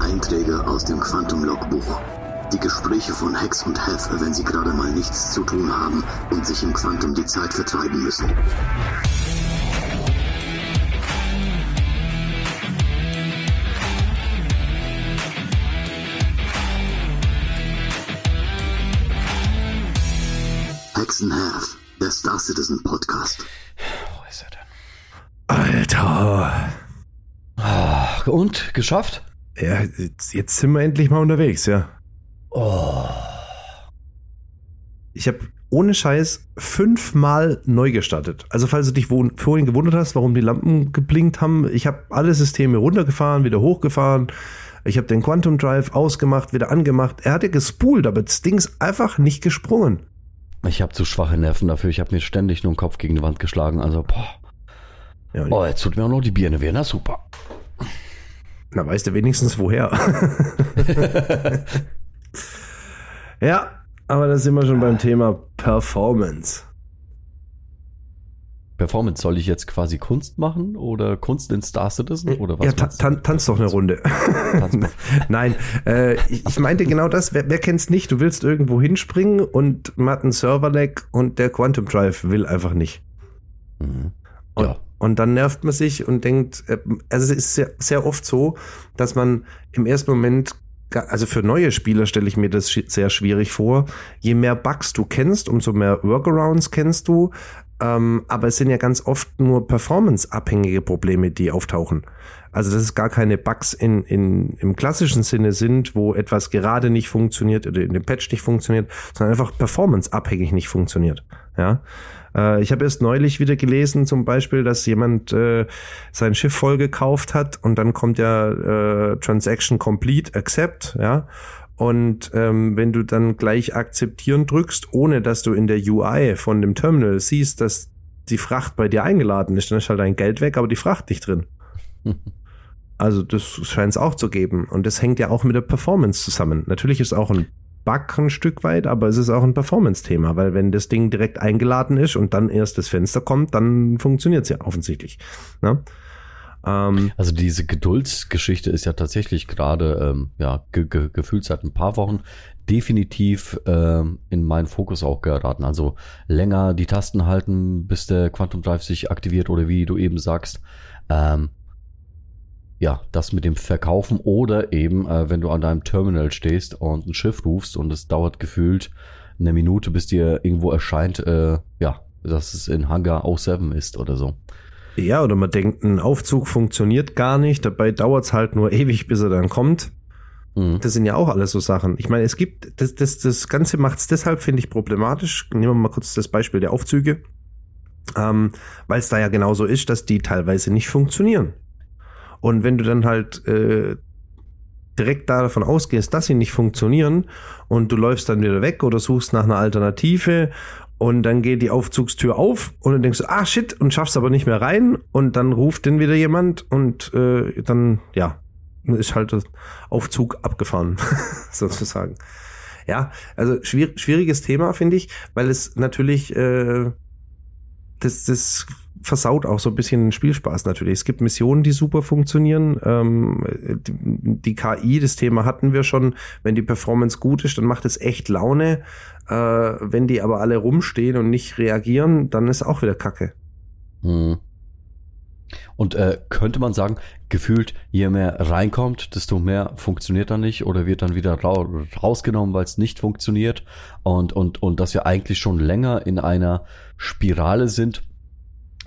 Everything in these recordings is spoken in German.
Einträge aus dem Quantum-Logbuch. Die Gespräche von Hex und Hef, wenn sie gerade mal nichts zu tun haben und sich im Quantum die Zeit vertreiben müssen. Hex and Hef, der Star Citizen Podcast. Wo ist er denn? Alter. Ach, und? Geschafft? Ja, jetzt, jetzt sind wir endlich mal unterwegs, ja. Oh. Ich habe ohne Scheiß fünfmal neu gestartet. Also falls du dich vorhin gewundert hast, warum die Lampen geblinkt haben, ich habe alle Systeme runtergefahren, wieder hochgefahren. Ich habe den Quantum Drive ausgemacht, wieder angemacht. Er hatte gespult, aber das Ding ist einfach nicht gesprungen. Ich habe zu schwache Nerven dafür. Ich habe mir ständig nur den Kopf gegen die Wand geschlagen. Also, boah. Ja, Oh, jetzt tut mir auch noch die Birne weh. Na super. Na, weißt du wenigstens woher. ja, aber da sind wir schon beim Thema Performance. Performance, soll ich jetzt quasi Kunst machen oder Kunst in Star Citizen oder was? ja, ta tan tanz doch eine Runde. Nein, äh, ich, ich meinte genau das. Wer, wer kennt's nicht? Du willst irgendwo hinspringen und man hat einen Server-Lag und der Quantum Drive will einfach nicht. Mhm. Und, Ja. Und dann nervt man sich und denkt, äh, also es ist sehr, sehr oft so, dass man im ersten Moment, also für neue Spieler stelle ich mir das sehr schwierig vor. Je mehr Bugs du kennst, umso mehr Workarounds kennst du. Ähm, aber es sind ja ganz oft nur performanceabhängige Probleme, die auftauchen. Also dass es gar keine Bugs in, in, im klassischen Sinne sind, wo etwas gerade nicht funktioniert oder in dem Patch nicht funktioniert, sondern einfach performanceabhängig nicht funktioniert. Ja. Äh, ich habe erst neulich wieder gelesen, zum Beispiel, dass jemand äh, sein Schiff voll gekauft hat und dann kommt ja äh, Transaction Complete Accept, ja. Und ähm, wenn du dann gleich akzeptieren drückst, ohne dass du in der UI von dem Terminal siehst, dass die Fracht bei dir eingeladen ist, dann ist halt dein Geld weg, aber die Fracht nicht drin. Also das scheint es auch zu geben. Und das hängt ja auch mit der Performance zusammen. Natürlich ist auch ein Bug ein Stück weit, aber es ist auch ein Performance-Thema, weil wenn das Ding direkt eingeladen ist und dann erst das Fenster kommt, dann funktioniert es ja offensichtlich. Ne? Ähm, Also diese Geduldsgeschichte ist ja tatsächlich gerade, ähm, ja, ge ge gefühlt seit ein paar Wochen definitiv ähm, in meinen Fokus auch geraten. Also länger die Tasten halten, bis der Quantum Drive sich aktiviert oder wie du eben sagst, ähm, ja, das mit dem Verkaufen oder eben, äh, wenn du an deinem Terminal stehst und ein Schiff rufst und es dauert gefühlt eine Minute, bis dir irgendwo erscheint, äh, ja, dass es in Hangar 07 ist oder so. ja, oder man denkt, ein Aufzug funktioniert gar nicht, dabei dauert es halt nur ewig, bis er dann kommt. Mhm. Das sind ja auch alles so Sachen. Ich meine, es gibt, das, das, das Ganze macht es deshalb, finde ich, problematisch. Nehmen wir mal kurz das Beispiel der Aufzüge. Ähm, Weil es da ja genauso ist, dass die teilweise nicht funktionieren. Und wenn du dann halt äh, direkt davon ausgehst, dass sie nicht funktionieren und du läufst dann wieder weg oder suchst nach einer Alternative und dann geht die Aufzugstür auf und dann denkst du, ah shit, und schaffst aber nicht mehr rein und dann ruft dann wieder jemand und äh, dann, ja, ist halt der Aufzug abgefahren, sozusagen. Ja, also schwier schwieriges Thema, finde ich, weil es natürlich äh, das, das versaut auch so ein bisschen den Spielspaß natürlich. Es gibt Missionen, die super funktionieren. Ähm, die, die KI, das Thema hatten wir schon. Wenn die Performance gut ist, dann macht es echt Laune. Äh, wenn die aber alle rumstehen und nicht reagieren, dann ist auch wieder Kacke. Mhm. Und äh, könnte man sagen, gefühlt, je mehr reinkommt, desto mehr funktioniert dann nicht oder wird dann wieder ra rausgenommen, weil es nicht funktioniert. Und, und, und dass wir eigentlich schon länger in einer Spirale sind,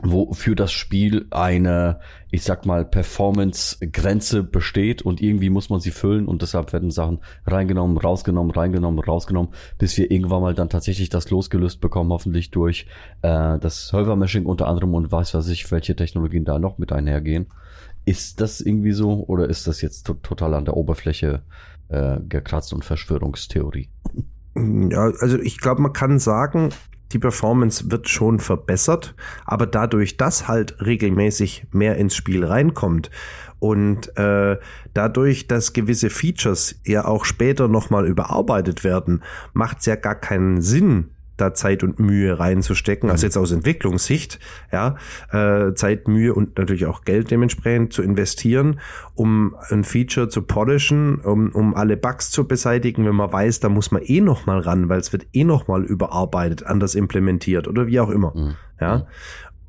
wo für das Spiel eine, ich sag mal, Performance-Grenze besteht und irgendwie muss man sie füllen und deshalb werden Sachen reingenommen, rausgenommen, reingenommen, rausgenommen, bis wir irgendwann mal dann tatsächlich das losgelöst bekommen, hoffentlich durch äh, das Server-Meshing unter anderem und weiß was ich, welche Technologien da noch mit einhergehen. Ist das irgendwie so oder ist das jetzt to total an der Oberfläche äh, gekratzt und Verschwörungstheorie? Ja, also ich glaube, man kann sagen, die Performance wird schon verbessert, aber dadurch, dass halt regelmäßig mehr ins Spiel reinkommt und äh, dadurch, dass gewisse Features ja auch später nochmal überarbeitet werden, macht es ja gar keinen Sinn, da Zeit und Mühe reinzustecken, also jetzt aus Entwicklungssicht, ja, äh, Zeit, Mühe und natürlich auch Geld dementsprechend zu investieren, um ein Feature zu polishen, um, um alle Bugs zu beseitigen, wenn man weiß, da muss man eh noch mal ran, weil es wird eh noch mal überarbeitet, anders implementiert oder wie auch immer, mhm. ja.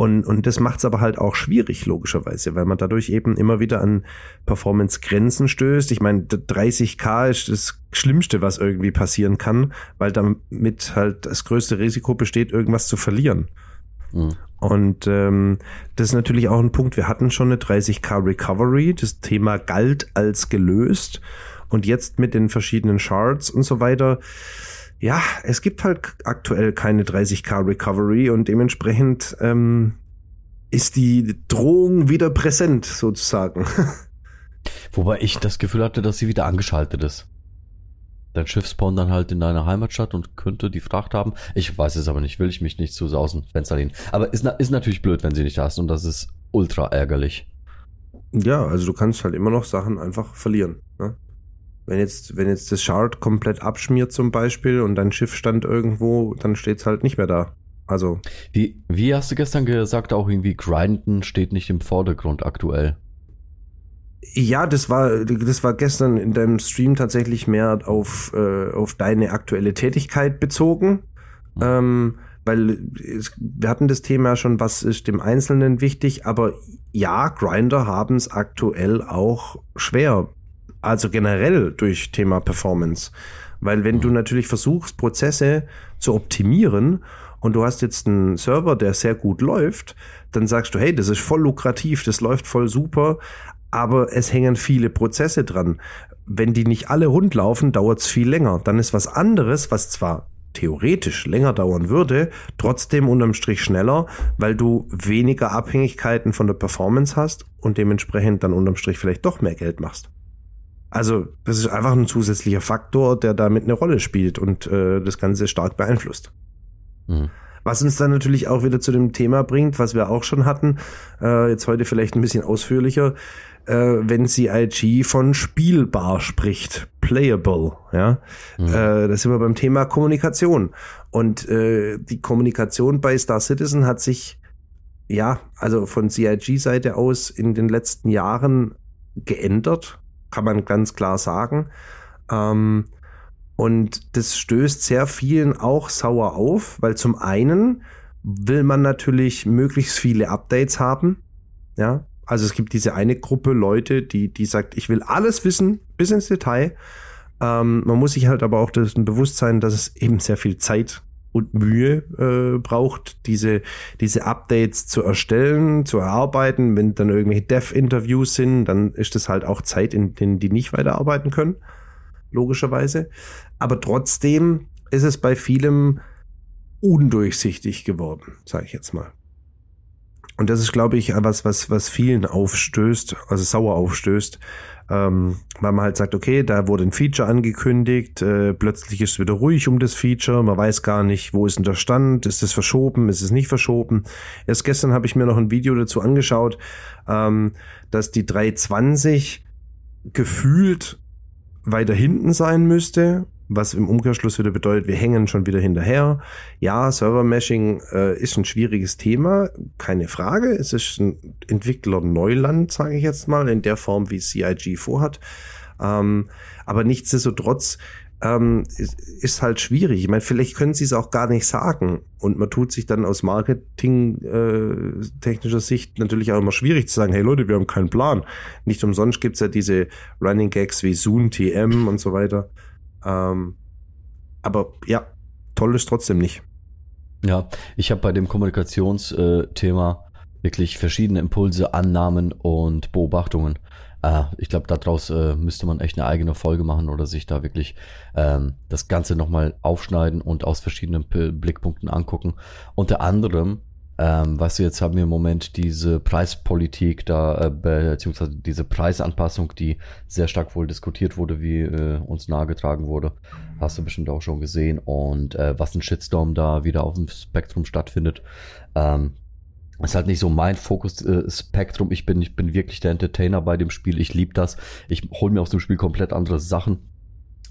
Und, und das macht es aber halt auch schwierig, logischerweise, weil man dadurch eben immer wieder an Performance-Grenzen stößt. Ich meine, 30k ist das Schlimmste, was irgendwie passieren kann, weil damit halt das größte Risiko besteht, irgendwas zu verlieren. Mhm. Und ähm, das ist natürlich auch ein Punkt. Wir hatten schon eine 30k Recovery. Das Thema galt als gelöst. Und jetzt mit den verschiedenen Shards und so weiter ja, es gibt halt aktuell keine 30k Recovery und dementsprechend ähm, ist die Drohung wieder präsent sozusagen. Wobei ich das Gefühl hatte, dass sie wieder angeschaltet ist. Dein Schiff spawnt dann halt in deiner Heimatstadt und könnte die Fracht haben. Ich weiß es aber nicht, will ich mich nicht zu aus dem Fenster lehnen. Aber ist, ist natürlich blöd, wenn sie nicht da ist und das ist ultra ärgerlich. Ja, also du kannst halt immer noch Sachen einfach verlieren. Ne? Wenn jetzt, wenn jetzt das Shard komplett abschmiert zum Beispiel und dein Schiff stand irgendwo, dann steht es halt nicht mehr da. Also. Wie, wie hast du gestern gesagt, auch irgendwie Grinden steht nicht im Vordergrund aktuell? Ja, das war, das war gestern in deinem Stream tatsächlich mehr auf, äh, auf deine aktuelle Tätigkeit bezogen. Mhm. Ähm, weil es, wir hatten das Thema schon, was ist dem Einzelnen wichtig, aber ja, Grinder haben es aktuell auch schwer also generell durch Thema Performance. Weil wenn du mhm. natürlich versuchst, Prozesse zu optimieren und du hast jetzt einen Server, der sehr gut läuft, dann sagst du, hey, das ist voll lukrativ, das läuft voll super, aber es hängen viele Prozesse dran. Wenn die nicht alle rund laufen, dauert es viel länger. Dann ist was anderes, was zwar theoretisch länger dauern würde, trotzdem unterm Strich schneller, weil du weniger Abhängigkeiten von der Performance hast und dementsprechend dann unterm Strich vielleicht doch mehr Geld machst. Also das ist einfach ein zusätzlicher Faktor, der damit eine Rolle spielt und äh, das Ganze stark beeinflusst. Mhm. Was uns dann natürlich auch wieder zu dem Thema bringt, was wir auch schon hatten, äh, jetzt heute vielleicht ein bisschen ausführlicher, äh, wenn CIG von spielbar spricht, playable, ja, mhm. äh, da sind wir beim Thema Kommunikation. Und äh, die Kommunikation bei Star Citizen hat sich ja, also von CIG-Seite aus in den letzten Jahren geändert kann man ganz klar sagen. Ähm, und das stößt sehr vielen auch sauer auf, weil zum einen will man natürlich möglichst viele Updates haben. Ja, also es gibt diese eine Gruppe Leute, die, die sagt, ich will alles wissen, bis ins Detail. Ähm, man muss sich halt aber auch das Bewusstsein, dass es eben sehr viel Zeit und Mühe äh, braucht, diese, diese Updates zu erstellen, zu erarbeiten. Wenn dann irgendwelche Dev-Interviews sind, dann ist das halt auch Zeit, in denen die nicht weiterarbeiten können, logischerweise. Aber trotzdem ist es bei vielem undurchsichtig geworden, sage ich jetzt mal. Und das ist, glaube ich, was, was, was vielen aufstößt, also sauer aufstößt, ähm, weil man halt sagt, okay, da wurde ein Feature angekündigt, äh, plötzlich ist es wieder ruhig um das Feature, man weiß gar nicht, wo ist denn der Stand, ist es verschoben, ist es nicht verschoben. Erst gestern habe ich mir noch ein Video dazu angeschaut, ähm, dass die 320 gefühlt weiter hinten sein müsste was im Umkehrschluss wieder bedeutet, wir hängen schon wieder hinterher. Ja, Server-Meshing äh, ist ein schwieriges Thema, keine Frage. Es ist ein Entwickler-Neuland, sage ich jetzt mal, in der Form, wie CIG vorhat. Ähm, aber nichtsdestotrotz ähm, ist, ist halt schwierig. Ich meine, vielleicht können sie es auch gar nicht sagen. Und man tut sich dann aus Marketing-technischer äh, Sicht natürlich auch immer schwierig zu sagen, hey Leute, wir haben keinen Plan. Nicht umsonst gibt's ja diese Running Gags wie Zoom, TM und so weiter. Ähm, aber ja, toll ist trotzdem nicht. Ja, ich habe bei dem Kommunikationsthema wirklich verschiedene Impulse, Annahmen und Beobachtungen. Äh, ich glaube, daraus äh, müsste man echt eine eigene Folge machen oder sich da wirklich ähm, das Ganze nochmal aufschneiden und aus verschiedenen Blickpunkten angucken. Unter anderem ähm, weißt du, jetzt haben wir im Moment diese Preispolitik da, äh, beziehungsweise diese Preisanpassung, die sehr stark wohl diskutiert wurde, wie äh, uns nahegetragen wurde. Hast du bestimmt auch schon gesehen. Und äh, was ein Shitstorm da wieder auf dem Spektrum stattfindet. Ähm, ist halt nicht so mein Fokus-Spektrum. Äh, ich bin, ich bin wirklich der Entertainer bei dem Spiel. Ich liebe das. Ich hole mir aus dem Spiel komplett andere Sachen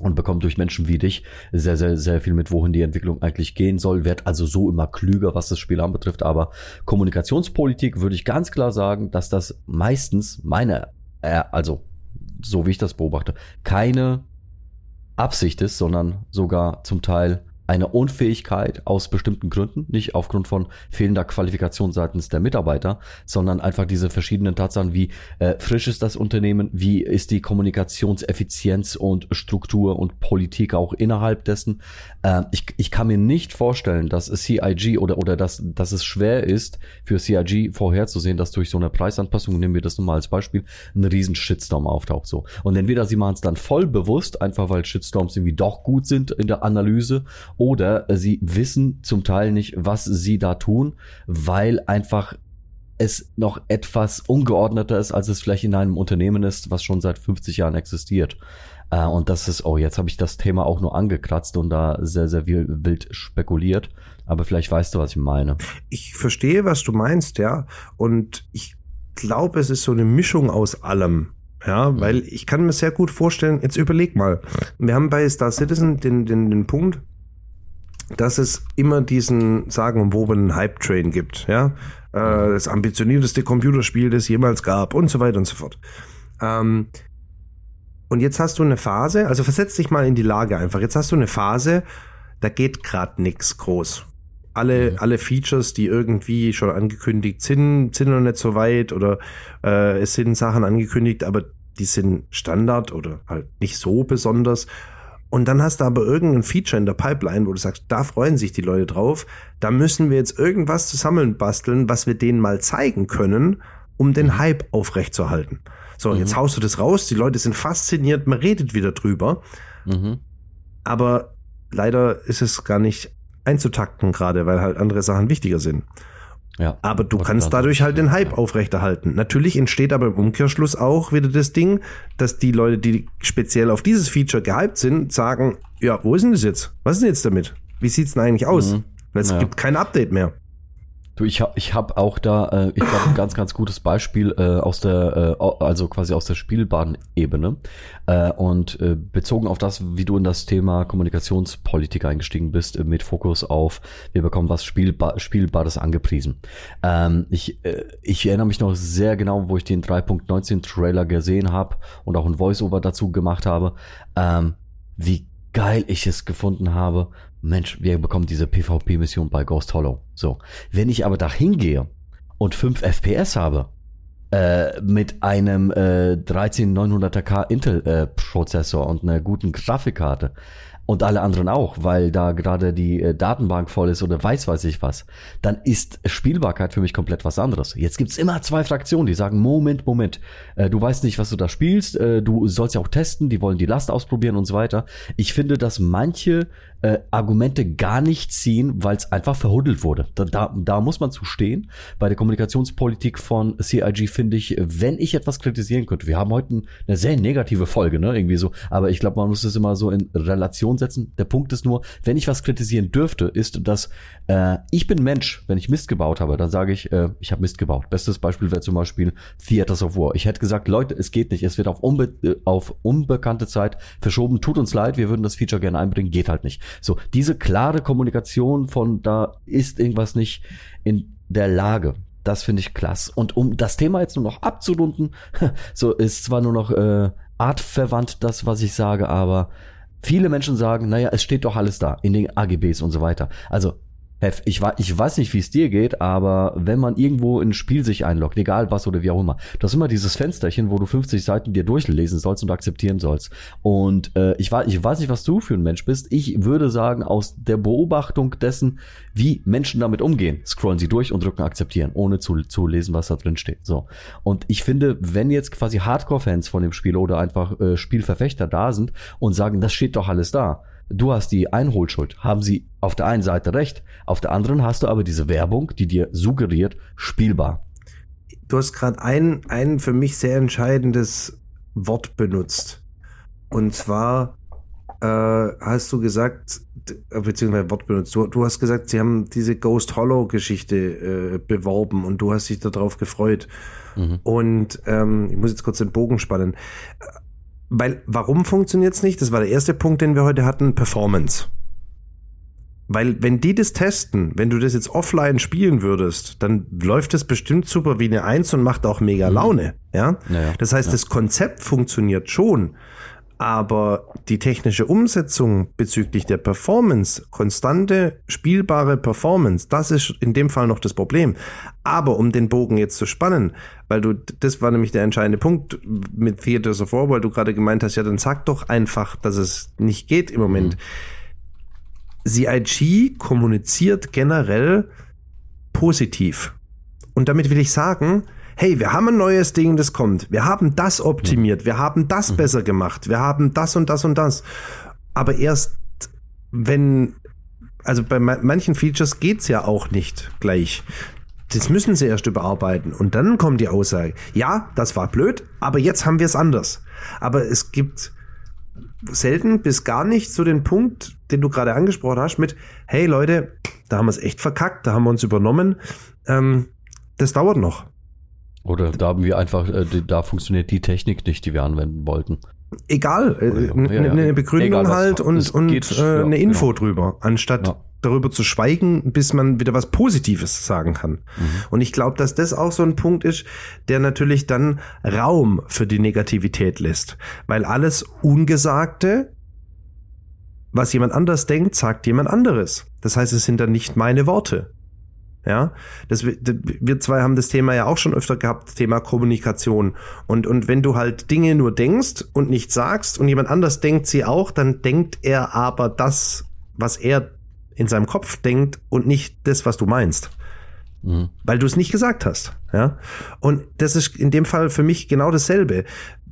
und bekommt durch Menschen wie dich sehr, sehr, sehr viel mit, wohin die Entwicklung eigentlich gehen soll, wird also so immer klüger, was das Spiel anbetrifft. Aber Kommunikationspolitik würde ich ganz klar sagen, dass das meistens meine, äh, also so wie ich das beobachte, keine Absicht ist, sondern sogar zum Teil eine Unfähigkeit aus bestimmten Gründen, nicht aufgrund von fehlender Qualifikation seitens der Mitarbeiter, sondern einfach diese verschiedenen Tatsachen, wie äh, frisch ist das Unternehmen, wie ist die Kommunikationseffizienz und Struktur und Politik auch innerhalb dessen. Äh, ich, ich kann mir nicht vorstellen, dass CIG oder, oder dass, dass es schwer ist, für CIG vorherzusehen, dass durch so eine Preisanpassung, nehmen wir das nun mal als Beispiel, ein riesen Shitstorm auftaucht. So. Und entweder sie machen es dann voll bewusst, einfach weil Shitstorms irgendwie doch gut sind in der Analyse oder sie wissen zum Teil nicht, was sie da tun, weil einfach es noch etwas ungeordneter ist, als es vielleicht in einem Unternehmen ist, was schon seit 50 Jahren existiert. Äh, und das ist, oh, jetzt habe ich das Thema auch nur angekratzt und da sehr, sehr wild spekuliert. Aber vielleicht weißt du, was ich meine. Ich verstehe, was du meinst, ja. Und ich glaube, es ist so eine Mischung aus allem. Ja, weil ich kann mir sehr gut vorstellen, jetzt überleg mal. Wir haben bei Star Citizen den, den, den Punkt, dass es immer diesen sagenumwobenen Hype-Train gibt, ja. Äh, das ambitionierteste Computerspiel, das jemals gab und so weiter und so fort. Ähm, und jetzt hast du eine Phase, also versetz dich mal in die Lage einfach. Jetzt hast du eine Phase, da geht gerade nix groß. Alle, mhm. alle Features, die irgendwie schon angekündigt sind, sind noch nicht so weit oder äh, es sind Sachen angekündigt, aber die sind Standard oder halt nicht so besonders. Und dann hast du aber irgendein Feature in der Pipeline, wo du sagst, da freuen sich die Leute drauf. Da müssen wir jetzt irgendwas zusammenbasteln, was wir denen mal zeigen können, um den mhm. Hype aufrechtzuerhalten. So, mhm. jetzt haust du das raus, die Leute sind fasziniert, man redet wieder drüber. Mhm. Aber leider ist es gar nicht einzutakten gerade, weil halt andere Sachen wichtiger sind. Ja, aber du kannst dadurch halt den Hype aufrechterhalten. Natürlich entsteht aber im Umkehrschluss auch wieder das Ding, dass die Leute, die speziell auf dieses Feature gehypt sind, sagen, ja, wo ist denn das jetzt? Was ist denn jetzt damit? Wie sieht's denn eigentlich aus? Mhm. Weil es ja. gibt kein Update mehr. Du, ich habe ich hab auch da, äh, ich glaube, ein ganz, ganz gutes Beispiel äh, aus der, äh, also quasi aus der spielbaren Ebene. Äh, und äh, bezogen auf das, wie du in das Thema Kommunikationspolitik eingestiegen bist, äh, mit Fokus auf, wir bekommen was Spielbar Spielbares angepriesen. Ähm, ich, äh, ich erinnere mich noch sehr genau, wo ich den 3.19 Trailer gesehen habe und auch ein Voiceover dazu gemacht habe, ähm, wie geil ich es gefunden habe, Mensch, wir bekommen diese PvP-Mission bei Ghost Hollow. So. Wenn ich aber da hingehe und 5 FPS habe, äh, mit einem äh, 13900K Intel-Prozessor äh, und einer guten Grafikkarte, und alle anderen auch, weil da gerade die äh, Datenbank voll ist oder weiß weiß ich was, dann ist Spielbarkeit für mich komplett was anderes. Jetzt gibt's immer zwei Fraktionen, die sagen, Moment, Moment, äh, du weißt nicht, was du da spielst, äh, du sollst ja auch testen, die wollen die Last ausprobieren und so weiter. Ich finde, dass manche äh, Argumente gar nicht ziehen, weil es einfach verhuddelt wurde. Da, da, da muss man zu stehen. Bei der Kommunikationspolitik von CIG finde ich, wenn ich etwas kritisieren könnte, wir haben heute eine sehr negative Folge, ne, irgendwie so, aber ich glaube, man muss es immer so in Relation setzen. Der Punkt ist nur, wenn ich was kritisieren dürfte, ist, dass äh, ich bin Mensch, wenn ich Mist gebaut habe, dann sage ich, äh, ich habe Mist gebaut. Bestes Beispiel wäre zum Beispiel Theaters of War. Ich hätte gesagt, Leute, es geht nicht, es wird auf, unbe äh, auf unbekannte Zeit verschoben, tut uns leid, wir würden das Feature gerne einbringen, geht halt nicht. So, diese klare Kommunikation von da ist irgendwas nicht in der Lage. Das finde ich klasse. Und um das Thema jetzt nur noch abzurunden, so ist zwar nur noch äh, artverwandt das, was ich sage, aber viele Menschen sagen, naja, es steht doch alles da in den AGBs und so weiter. Also ich, ich weiß nicht, wie es dir geht, aber wenn man irgendwo in ein Spiel sich einloggt, egal was oder wie auch immer, das ist immer dieses Fensterchen, wo du 50 Seiten dir durchlesen sollst und akzeptieren sollst. Und äh, ich, weiß, ich weiß nicht, was du für ein Mensch bist. Ich würde sagen, aus der Beobachtung dessen, wie Menschen damit umgehen, scrollen sie durch und drücken akzeptieren, ohne zu, zu lesen, was da drin steht. So. Und ich finde, wenn jetzt quasi Hardcore-Fans von dem Spiel oder einfach äh, Spielverfechter da sind und sagen, das steht doch alles da, du hast die Einholschuld, haben sie auf der einen Seite recht, auf der anderen hast du aber diese Werbung, die dir suggeriert, spielbar. Du hast gerade ein, ein für mich sehr entscheidendes Wort benutzt. Und zwar äh, hast du gesagt, beziehungsweise Wort benutzt, du, du hast gesagt, sie haben diese Ghost Hollow Geschichte äh, beworben und du hast dich darauf gefreut. Mhm. Und ähm, ich muss jetzt kurz den Bogen spannen Weil, warum funktioniert es nicht? Das war der erste Punkt, den wir heute hatten, Performance. Weil wenn die das testen, wenn du das jetzt offline spielen würdest, dann läuft das bestimmt super wie eine Eins und macht auch mega Mhm. Laune. Ja? Naja, das heißt, ja. das Konzept funktioniert schon, aber die technische Umsetzung bezüglich der Performance, konstante, spielbare Performance, das ist in dem Fall noch das Problem. Aber um den Bogen jetzt zu spannen, weil du, das war nämlich der entscheidende Punkt mit Theaters of War, weil du gerade gemeint hast, ja, dann sag doch einfach, dass es nicht geht im Moment. CIG kommuniziert generell positiv. Und damit will ich sagen, hey, wir haben ein neues Ding, das kommt. Wir haben das optimiert. Wir haben das besser gemacht. Wir haben das und das und das. Aber erst wenn, also bei ma- manchen Features geht's ja auch nicht gleich. Das müssen sie erst überarbeiten. Und dann kommt die Aussage, ja, das war blöd, aber jetzt haben wir es anders. Aber es gibt selten bis gar nicht so den Punkt, den du gerade angesprochen hast, mit, hey Leute, da haben wir es echt verkackt, da haben wir uns übernommen. Ähm, das dauert noch. Oder da haben wir einfach, äh, da funktioniert die Technik nicht, die wir anwenden wollten. Egal, äh, Ja, eine ja, ja. eine Begründung Egal, halt und, und geht, äh, ja, eine Info genau. drüber, anstatt darüber zu schweigen, bis man wieder was Positives sagen kann. Mhm. Und ich glaube, dass das auch so ein Punkt ist, der natürlich dann Raum für die Negativität lässt. Weil alles Ungesagte, was jemand anders denkt, sagt jemand anderes. Das heißt, es sind dann nicht meine Worte. Ja, das, wir zwei haben das Thema ja auch schon öfter gehabt, Thema Kommunikation. Und, und wenn du halt Dinge nur denkst und nicht sagst und jemand anders denkt sie auch, dann denkt er aber das, was er in seinem Kopf denkt und nicht das, was du meinst Mhm. weil du es nicht gesagt hast. Ja? Und das ist in dem Fall für mich genau dasselbe.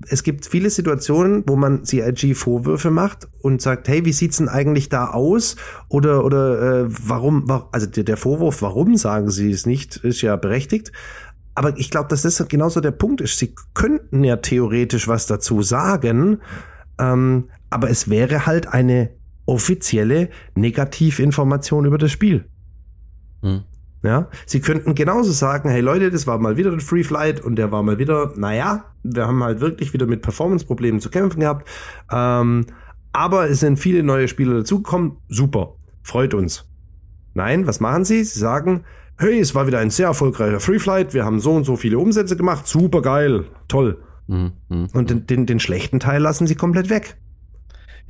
Es gibt viele Situationen, wo man CIG Vorwürfe macht und sagt, hey, wie sieht's denn eigentlich da aus? Oder oder äh, warum? wa- Also der, Vorwurf, warum sagen Sie es nicht, ist ja berechtigt. Aber ich glaube, dass das genauso der Punkt ist. Sie könnten ja theoretisch was dazu sagen, ähm, aber es wäre halt eine offizielle Negativinformation über das Spiel. Mhm. Ja, sie könnten genauso sagen, hey Leute, das war mal wieder ein Free Flight und der war mal wieder, naja, wir haben halt wirklich wieder mit Performance-Problemen zu kämpfen gehabt. Ähm, aber es sind viele neue Spieler dazugekommen. Super, freut uns. Nein, was machen sie? Sie sagen, hey, es war wieder ein sehr erfolgreicher Free Flight, wir haben so und so viele Umsätze gemacht, super geil, toll. Mhm. Mhm. Und den, den, den schlechten Teil lassen sie komplett weg.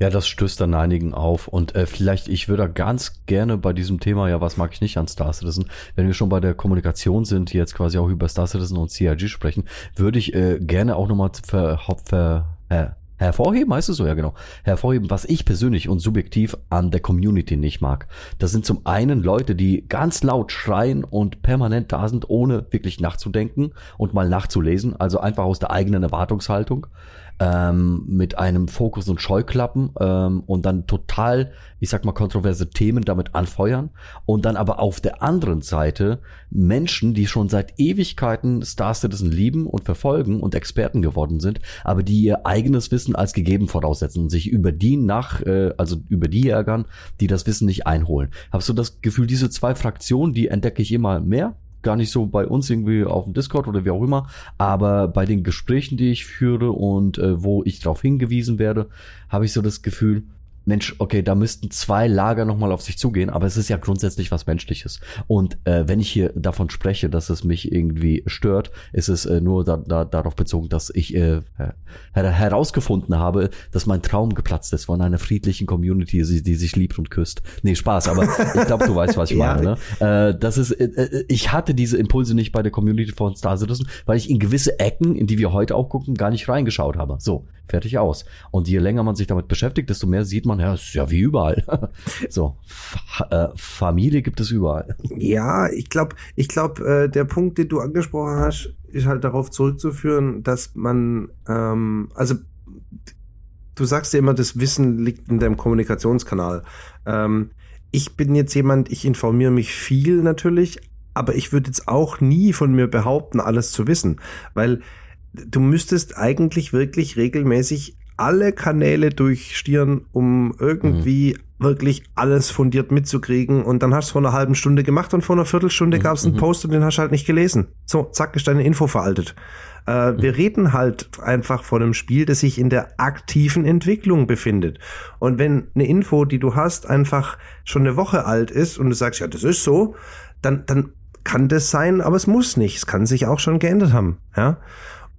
Ja, das stößt dann einigen auf. Und äh, vielleicht, ich würde ganz gerne bei diesem Thema, ja, was mag ich nicht an Star Citizen, wenn wir schon bei der Kommunikation sind, die jetzt quasi auch über Star Citizen und CIG sprechen, würde ich äh, gerne auch nochmal ver, ver, her, hervorheben, heißt es so, ja genau, hervorheben, was ich persönlich und subjektiv an der Community nicht mag. Das sind zum einen Leute, die ganz laut schreien und permanent da sind, ohne wirklich nachzudenken und mal nachzulesen, also einfach aus der eigenen Erwartungshaltung ähm, mit einem Fokus und Scheuklappen ähm, und dann total, ich sag mal, kontroverse Themen damit anfeuern und dann aber auf der anderen Seite Menschen, die schon seit Ewigkeiten Star Citizen lieben und verfolgen und Experten geworden sind, aber die ihr eigenes Wissen als gegeben voraussetzen und sich über die nach, äh, also über die ärgern, die das Wissen nicht einholen. Hast du das Gefühl, diese zwei Fraktionen, die entdecke ich immer mehr? Gar nicht so bei uns irgendwie auf dem Discord oder wie auch immer, aber bei den Gesprächen, die ich führe und äh, wo ich darauf hingewiesen werde, habe ich so das Gefühl, Mensch, okay, da müssten zwei Lager nochmal auf sich zugehen, aber es ist ja grundsätzlich was Menschliches. Und äh, wenn ich hier davon spreche, dass es mich irgendwie stört, ist es äh, nur da, da, darauf bezogen, dass ich äh, her herausgefunden habe, dass mein Traum geplatzt ist von einer friedlichen Community, die, die sich liebt und küsst. Nee, Spaß, aber ich glaube, du weißt, was ich Ja. meine. Ne? Äh, das ist, äh, äh, ich hatte diese Impulse nicht bei der Community von Star Citizen, weil ich in gewisse Ecken, in die wir heute auch gucken, gar nicht reingeschaut habe. So, fertig aus. Und je länger man sich damit beschäftigt, desto mehr sieht man, ja, ist ja wie überall. so, Fa äh, Familie gibt es überall. Ja, ich glaube, ich glaube, äh, der Punkt, den du angesprochen hast, ist halt darauf zurückzuführen, dass man, ähm, also du sagst ja immer, das Wissen liegt in deinem Kommunikationskanal. Ähm, ich bin jetzt jemand, ich informiere mich viel natürlich, aber ich würde jetzt auch nie von mir behaupten, alles zu wissen, weil du müsstest eigentlich wirklich regelmäßig alle Kanäle durchstieren, um irgendwie wirklich alles fundiert mitzukriegen. Und dann hast du es vor einer halben Stunde gemacht und vor einer Viertelstunde Mhm, gab es einen mhm. Post und den hast du halt nicht gelesen. So, zack, ist deine Info veraltet. Äh, wir reden halt einfach von einem Spiel, das sich in der aktiven Entwicklung befindet. Und wenn eine Info, die du hast, einfach schon eine Woche alt ist und du sagst, ja, das ist so, dann, dann kann das sein, aber es muss nicht. Es kann sich auch schon geändert haben. Ja.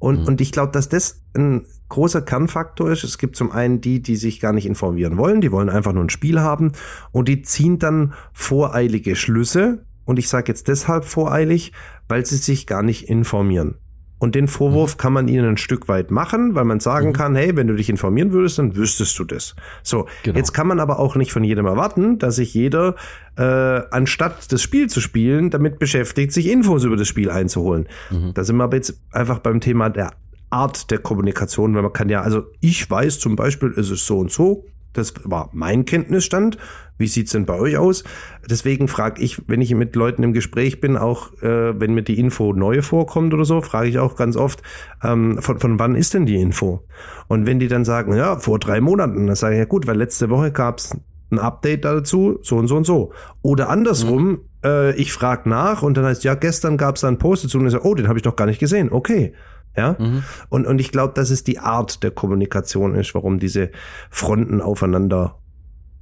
Und, mhm. und ich glaube, dass das ein großer Kernfaktor ist. Es gibt zum einen die, die sich gar nicht informieren wollen, die wollen einfach nur ein Spiel haben und die ziehen dann voreilige Schlüsse. Und ich sage jetzt deshalb voreilig, weil sie sich gar nicht informieren. Und den Vorwurf mhm. kann man ihnen ein Stück weit machen, weil man sagen mhm. kann, hey, wenn du dich informieren würdest, dann wüsstest du das. So, genau. jetzt kann man aber auch nicht von jedem erwarten, dass sich jeder, äh, anstatt das Spiel zu spielen, damit beschäftigt, sich Infos über das Spiel einzuholen. Mhm. Da sind wir aber jetzt einfach beim Thema der Art der Kommunikation, weil man kann ja, also ich weiß zum Beispiel, es ist so und so, das war mein Kenntnisstand. Wie sieht's denn bei euch aus? Deswegen frage ich, wenn ich mit Leuten im Gespräch bin, auch äh, wenn mir die Info neu vorkommt oder so, frage ich auch ganz oft, ähm, von, von wann ist denn die Info? Und wenn die dann sagen, ja, vor drei Monaten, dann sage ich, ja gut, weil letzte Woche gab's ein Update dazu, so und so und so. Oder andersrum, mhm. äh, ich frage nach und dann heißt, ja, gestern gab's da einen Post dazu und ich sage, oh, den habe ich noch gar nicht gesehen. Okay. Ja. Mhm. Und, und ich glaube, dass es die Art der Kommunikation ist, warum diese Fronten aufeinander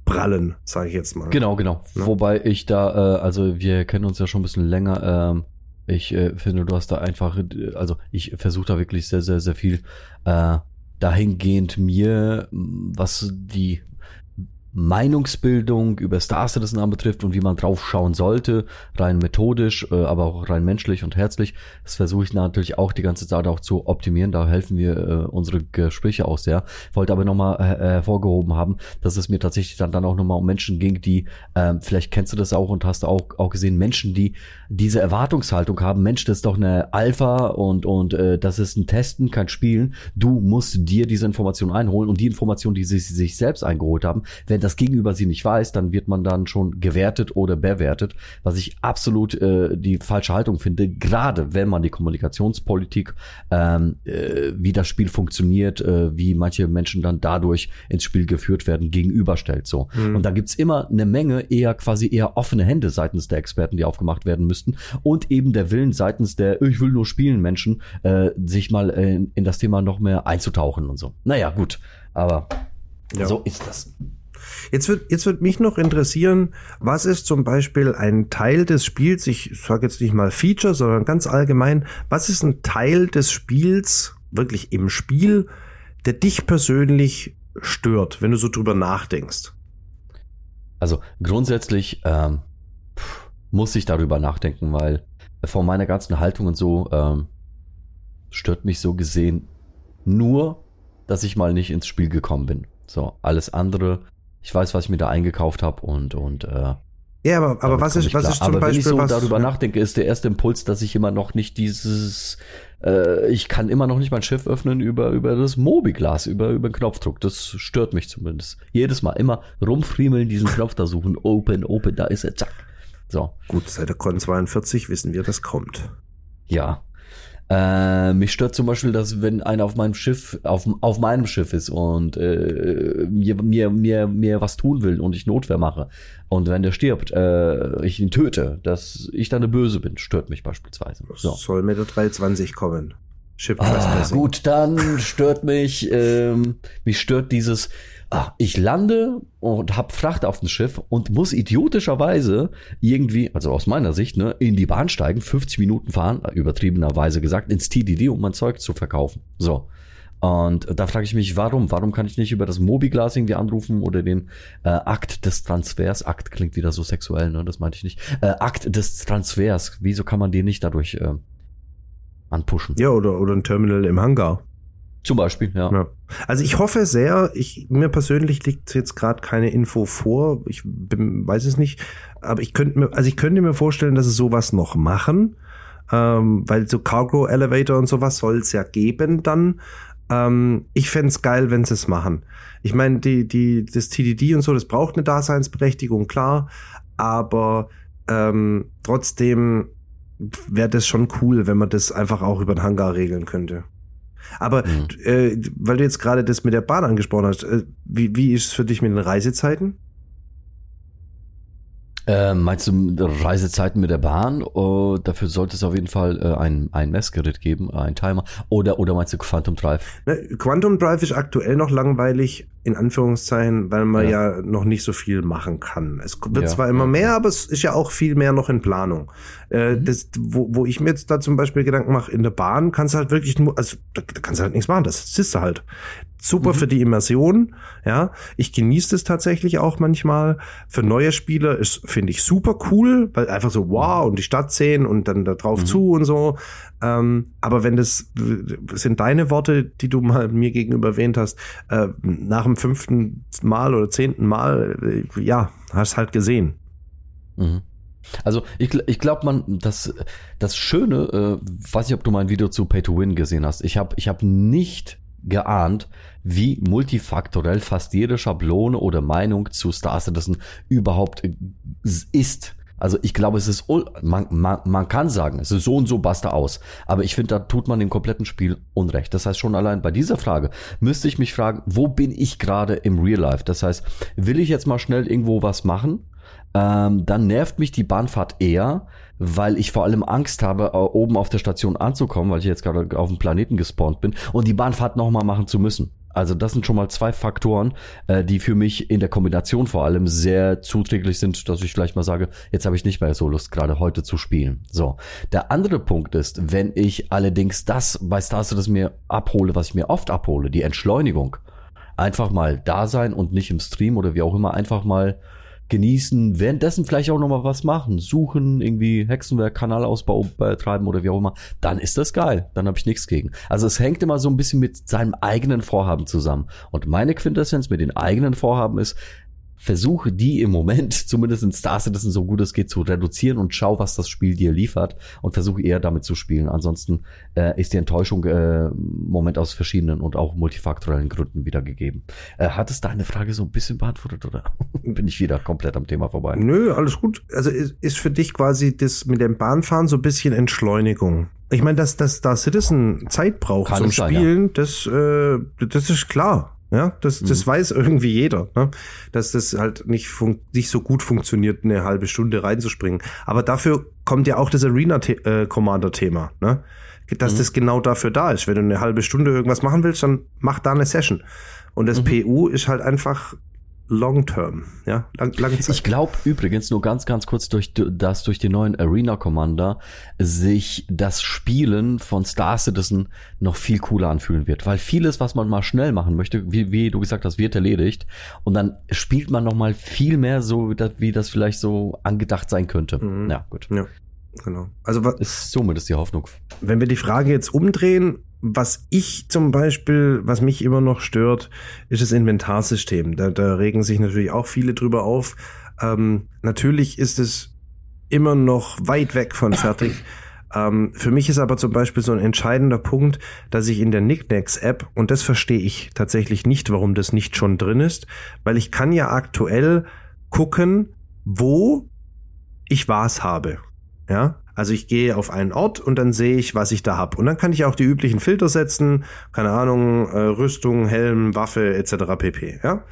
prallen, sage ich jetzt mal. Genau, genau. Ja? Wobei ich da, äh, also wir kennen uns ja schon ein bisschen länger. Ähm, ich äh, finde, du hast da einfach, also ich versuche da wirklich sehr, sehr, sehr viel äh, dahingehend mir, was die Meinungsbildung über Star Citizen anbetrifft und wie man drauf schauen sollte, rein methodisch, äh, aber auch rein menschlich und herzlich. Das versuche ich natürlich auch die ganze Zeit auch zu optimieren. Da helfen wir äh, unsere Gespräche auch sehr. Wollte aber nochmal äh, hervorgehoben haben, dass es mir tatsächlich dann, dann auch nochmal um Menschen ging, die, äh, vielleicht kennst du das auch und hast auch, auch gesehen, Menschen, die diese Erwartungshaltung haben, Mensch, das ist doch eine Alpha und, und äh, das ist ein Testen, kein Spielen. Du musst dir diese Information einholen und die Information, die sie sich selbst eingeholt haben, wenn wenn das Gegenüber sie nicht weiß, dann wird man dann schon gewertet oder bewertet, was ich absolut äh, die falsche Haltung finde, gerade wenn man die Kommunikationspolitik, ähm, äh, wie das Spiel funktioniert, äh, wie manche Menschen dann dadurch ins Spiel geführt werden, gegenüberstellt so. Mhm. Und da gibt's immer eine Menge eher quasi eher offene Hände seitens der Experten, die aufgemacht werden müssten und eben der Willen seitens der ich will nur spielen Menschen, äh, sich mal in, in das Thema noch mehr einzutauchen und so. Naja, gut, aber ja. so ist das. Jetzt wird, jetzt wird mich noch interessieren, was ist zum Beispiel ein Teil des Spiels, ich sage jetzt nicht mal Feature, sondern ganz allgemein, was ist ein Teil des Spiels, wirklich im Spiel, der dich persönlich stört, wenn du so drüber nachdenkst? Also grundsätzlich ähm, muss ich darüber nachdenken, weil von meiner ganzen Haltung und so ähm, stört mich so gesehen nur, dass ich mal nicht ins Spiel gekommen bin. So, alles andere ich weiß, was ich mir da eingekauft habe und und äh, ja, aber, aber was ist, was ist zum aber Beispiel, wenn ich so was, darüber nachdenke, ist der erste Impuls, dass ich immer noch nicht dieses, äh, ich kann immer noch nicht mein Schiff öffnen über, über das Mobiglas, über, über den Knopfdruck. Das stört mich zumindest. Jedes Mal immer rumfriemeln, diesen Knopf da suchen, open, open, da ist er, zack. So. Gut, seit der Con 42 wissen wir, das kommt. Ja, äh, mich stört zum Beispiel, dass wenn einer auf meinem Schiff, auf, auf meinem Schiff ist und äh, mir, mir, mir, mir was tun will und ich Notwehr mache und wenn der stirbt, äh, ich ihn töte, dass ich dann eine Böse bin, stört mich beispielsweise. So. Soll mit der 320 kommen. ah, gut, dann stört mich, ähm, mich stört dieses, ah, ich lande und hab Fracht auf dem Schiff und muss idiotischerweise irgendwie, also aus meiner Sicht, ne, in die Bahn steigen, 50 Minuten fahren, übertriebenerweise gesagt, ins TDD, um mein Zeug zu verkaufen. So. Und da frage ich mich, warum? Warum kann ich nicht über das Mobiglas irgendwie anrufen oder den äh, Akt des Transfers? Akt klingt wieder so sexuell, ne? Das meinte ich nicht. Äh, Akt des Transfers. Wieso kann man den nicht dadurch äh, anpushen? Ja, oder, oder ein Terminal im Hangar. Zum Beispiel, ja. ja. Also ich hoffe sehr, ich, mir persönlich liegt jetzt gerade keine Info vor, ich bin, weiß es nicht, aber ich könnte mir, also ich könnte mir vorstellen, dass sie sowas noch machen, ähm, weil so Cargo Elevator und sowas soll es ja geben dann. Ähm, ich fände geil, wenn sie es machen. Ich meine, die, die, das TDD und so, das braucht eine Daseinsberechtigung, klar, aber ähm, trotzdem wäre das schon cool, wenn man das einfach auch über den Hangar regeln könnte. Aber mhm. äh, weil du jetzt gerade das mit der Bahn angesprochen hast, äh, wie, wie ist es für dich mit den Reisezeiten? Äh, meinst du Reisezeiten mit der Bahn? Oh, dafür sollte es auf jeden Fall äh, ein, ein Messgerät geben, ein Timer. Oder, oder meinst du Quantum Drive? Ne, Quantum Drive ist aktuell noch langweilig, in Anführungszeichen, weil man ja, ja noch nicht so viel machen kann. Es wird ja, zwar immer ja. mehr, aber es ist ja auch viel mehr noch in Planung. Äh, mhm. das, wo, wo ich mir jetzt da zum Beispiel Gedanken mache, in der Bahn kannst du halt wirklich nur, also da, da kannst du halt nichts machen, das siehst du halt super mhm. für die Immersion. Ja, ich genieße es tatsächlich auch manchmal. Für neue Spieler ist finde ich super cool, weil einfach so wow und die Stadt sehen und dann da drauf mhm. zu und so. Ähm, aber wenn das sind deine Worte, die du mal mir gegenüber erwähnt hast, äh, nach dem fünften Mal oder zehnten Mal, äh, ja, hast halt gesehen. Mhm. Also ich, ich glaube, man das das Schöne, äh, weiß nicht, ob du mein Video zu Pay to Win gesehen hast. Ich habe ich habe nicht geahnt, wie multifaktorell fast jede Schablone oder Meinung zu Star Citizen überhaupt ist. Also ich glaube, es ist, man, man, man kann sagen, es ist so und so basta aus. Aber ich finde, da tut man dem kompletten Spiel Unrecht. Das heißt, schon allein bei dieser Frage müsste ich mich fragen, wo bin ich gerade im Real Life? Das heißt, will ich jetzt mal schnell irgendwo was machen? Ähm, dann nervt mich die Bahnfahrt eher, weil ich vor allem Angst habe, oben auf der Station anzukommen, weil ich jetzt gerade auf dem Planeten gespawnt bin und die Bahnfahrt nochmal machen zu müssen. Also das sind schon mal zwei Faktoren, äh, die für mich in der Kombination vor allem sehr zuträglich sind, dass ich vielleicht mal sage, jetzt habe ich nicht mehr so Lust, gerade heute zu spielen. So. Der andere Punkt ist, wenn ich allerdings das bei Star Citizen mir abhole, was ich mir oft abhole, die Entschleunigung, einfach mal da sein und nicht im Stream oder wie auch immer, einfach mal genießen, währenddessen vielleicht auch nochmal was machen, suchen, irgendwie Hexenwerk, Kanalausbau betreiben oder wie auch immer, dann ist das geil. Dann habe ich nichts gegen. Also es hängt immer so ein bisschen mit seinem eigenen Vorhaben zusammen. Und meine Quintessenz mit den eigenen Vorhaben ist, versuche die im Moment, zumindest in Star Citizen so gut es geht, zu reduzieren und schau, was das Spiel dir liefert und versuche eher damit zu spielen. Ansonsten äh, ist die Enttäuschung äh, im Moment aus verschiedenen und auch multifaktorellen Gründen wiedergegeben. Äh, hat es deine Frage so ein bisschen beantwortet oder bin ich wieder komplett am Thema vorbei? Nö, alles gut. Also ist, ist für dich quasi das mit dem Bahnfahren so ein bisschen Entschleunigung. Ich meine, dass, dass Star Citizen Zeit braucht Kann zum Spielen, ja. das, äh, das ist klar. Ja, das, das mhm. weiß irgendwie jeder, ne? dass das halt nicht, nicht so gut funktioniert, eine halbe Stunde reinzuspringen. Aber dafür kommt ja auch das Arena-Commander-Thema, ne? dass mhm. das genau dafür da ist. Wenn du eine halbe Stunde irgendwas machen willst, dann mach da eine Session. Und das mhm. PU ist halt einfach long term, ja, lang, lange Zeit. Ich glaube übrigens nur ganz, ganz kurz durch, dass durch den neuen Arena Commander sich das Spielen von Star Citizen noch viel cooler anfühlen wird, weil vieles, was man mal schnell machen möchte, wie, wie du gesagt hast, wird erledigt und dann spielt man noch mal viel mehr so, wie das vielleicht so angedacht sein könnte. Mhm. Ja, gut. Ja. Genau. Also was ist somit ist die Hoffnung. Wenn wir die Frage jetzt umdrehen, was ich zum Beispiel, was mich immer noch stört, ist das Inventarsystem. Da, da regen sich natürlich auch viele drüber auf. Ähm, natürlich ist es immer noch weit weg von fertig. Ähm, für mich ist aber zum Beispiel so ein entscheidender Punkt, dass ich in der Nicknacks-App, und das verstehe ich tatsächlich nicht, warum das nicht schon drin ist, weil ich kann ja aktuell gucken, wo ich was habe. Ja, also ich gehe auf einen Ort und dann sehe ich, was ich da habe. Und dann kann ich auch die üblichen Filter setzen, keine Ahnung, äh, Rüstung, Helm, Waffe etc. pp. Ja.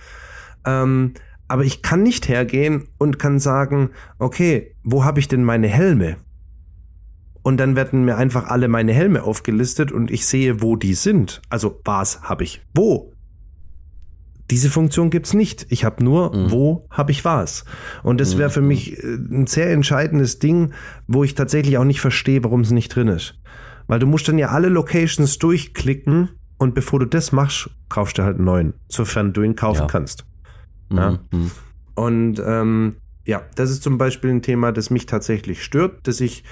Ähm, aber ich kann nicht hergehen und kann sagen, okay, wo habe ich denn meine Helme? Und dann werden mir einfach alle meine Helme aufgelistet und ich sehe, wo die sind. Also was habe ich wo? Diese Funktion gibt's nicht. Ich habe nur, mhm. wo habe ich was. Und das wäre für mhm. mich äh, ein sehr entscheidendes Ding, wo ich tatsächlich auch nicht verstehe, warum es nicht drin ist. Weil du musst dann ja alle Locations durchklicken und bevor du das machst, kaufst du halt einen neuen, sofern du ihn kaufen ja. kannst. Ja? Mhm. Und ähm, ja, das ist zum Beispiel ein Thema, das mich tatsächlich stört, dass ich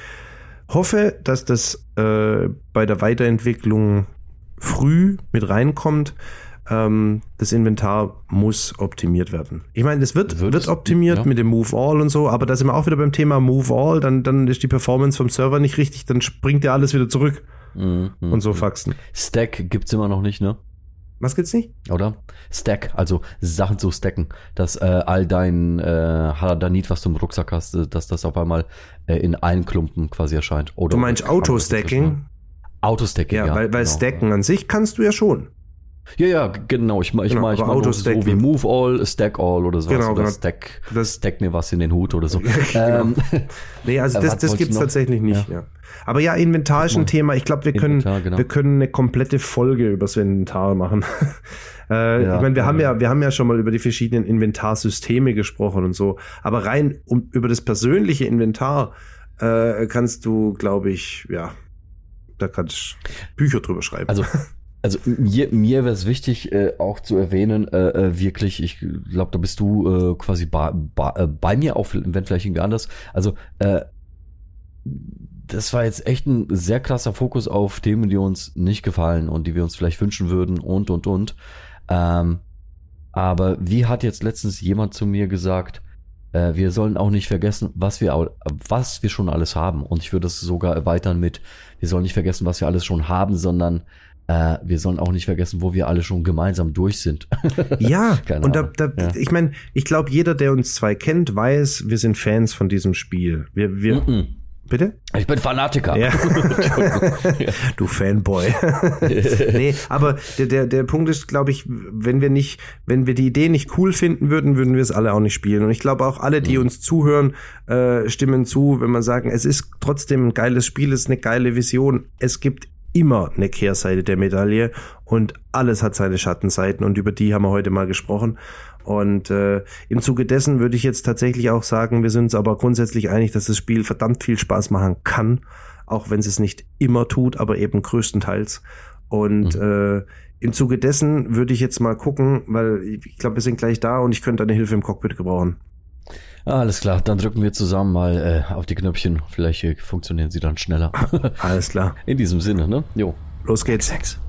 hoffe, dass das äh, bei der Weiterentwicklung früh mit reinkommt, ähm, das Inventar muss optimiert werden. Ich meine, das wird, wird, wird optimiert ja. mit dem Move All und so, aber da sind wir auch wieder beim Thema Move All, dann, dann ist die Performance vom Server nicht richtig, dann springt ja alles wieder zurück. Mhm, und so mhm. Faxen. Stack gibt's immer noch nicht, ne? Was gibt's nicht? Oder? Stack, also Sachen zu stacken, dass äh, all dein äh, Haladanit, was du im Rucksack hast, äh, dass das auf einmal äh, in einen Klumpen quasi erscheint. Oder du meinst Auto-Stacking? Auto-Stacking, ja. ja. Weil, weil genau. Stacken an sich kannst du ja schon. Ja, ja, genau. Ich, ich Genau, ich mein Auto-Stacken. so wie Move All, Stack All oder sowas. Genau, oder genau. Stack, Das- Stack mir was in den Hut oder so. Genau. ähm, Nee, also das, das ich noch? tatsächlich nicht, ja. Aber ja, Inventar ist ein. Thema. Ich glaube, wir können, Inventar, genau. wir können eine komplette Folge übers Inventar machen. äh, Ja, ich meine, wir ja. haben ja, wir haben ja schon mal über die verschiedenen Inventarsysteme gesprochen und so. Aber rein um, über das persönliche Inventar äh, kannst du, glaube ich, ja, da kannst du Bücher drüber schreiben. Also, also mir, mir wäre es wichtig, äh, auch zu erwähnen, äh, äh, wirklich, ich glaube, da bist du äh, quasi bei, bei, äh, bei mir, auch wenn vielleicht irgendwie anders. Also, äh, das war jetzt echt ein sehr krasser Fokus auf Themen, die uns nicht gefallen und die wir uns vielleicht wünschen würden und, und, und. Ähm, aber wie hat jetzt letztens jemand zu mir gesagt, äh, wir sollen auch nicht vergessen, was wir, was wir schon alles haben. Und ich würde es sogar erweitern mit, wir sollen nicht vergessen, was wir alles schon haben, sondern äh, wir sollen auch nicht vergessen, wo wir alle schon gemeinsam durch sind. Ja, Keine und da, da, Ja. ich meine, ich glaube, jeder, der uns zwei kennt, weiß, wir sind Fans von diesem Spiel. Wir, wir, Mhm. bitte? ich bin Fanatiker. Ja. du Fanboy. nee, aber der, der, der Punkt ist, glaube ich, wenn wir nicht, wenn wir die Idee nicht cool finden würden, würden wir es alle auch nicht spielen. Und ich glaube auch alle, die uns zuhören, äh, stimmen zu, wenn man sagen, es ist trotzdem ein geiles Spiel, es ist eine geile Vision. Es gibt immer eine Kehrseite der Medaille und alles hat seine Schattenseiten und über die haben wir heute mal gesprochen. Und äh, im Zuge dessen würde ich jetzt tatsächlich auch sagen, wir sind uns aber grundsätzlich einig, dass das Spiel verdammt viel Spaß machen kann, auch wenn es es nicht immer tut, aber eben größtenteils. Und äh, im Zuge dessen würde ich jetzt mal gucken, weil ich glaube, wir sind gleich da und ich könnte eine Hilfe im Cockpit gebrauchen. Alles klar, dann drücken wir zusammen mal äh, auf die Knöpfchen. Vielleicht äh, funktionieren sie dann schneller. Alles klar. In diesem Sinne, ne? Jo. Los geht's. Sex.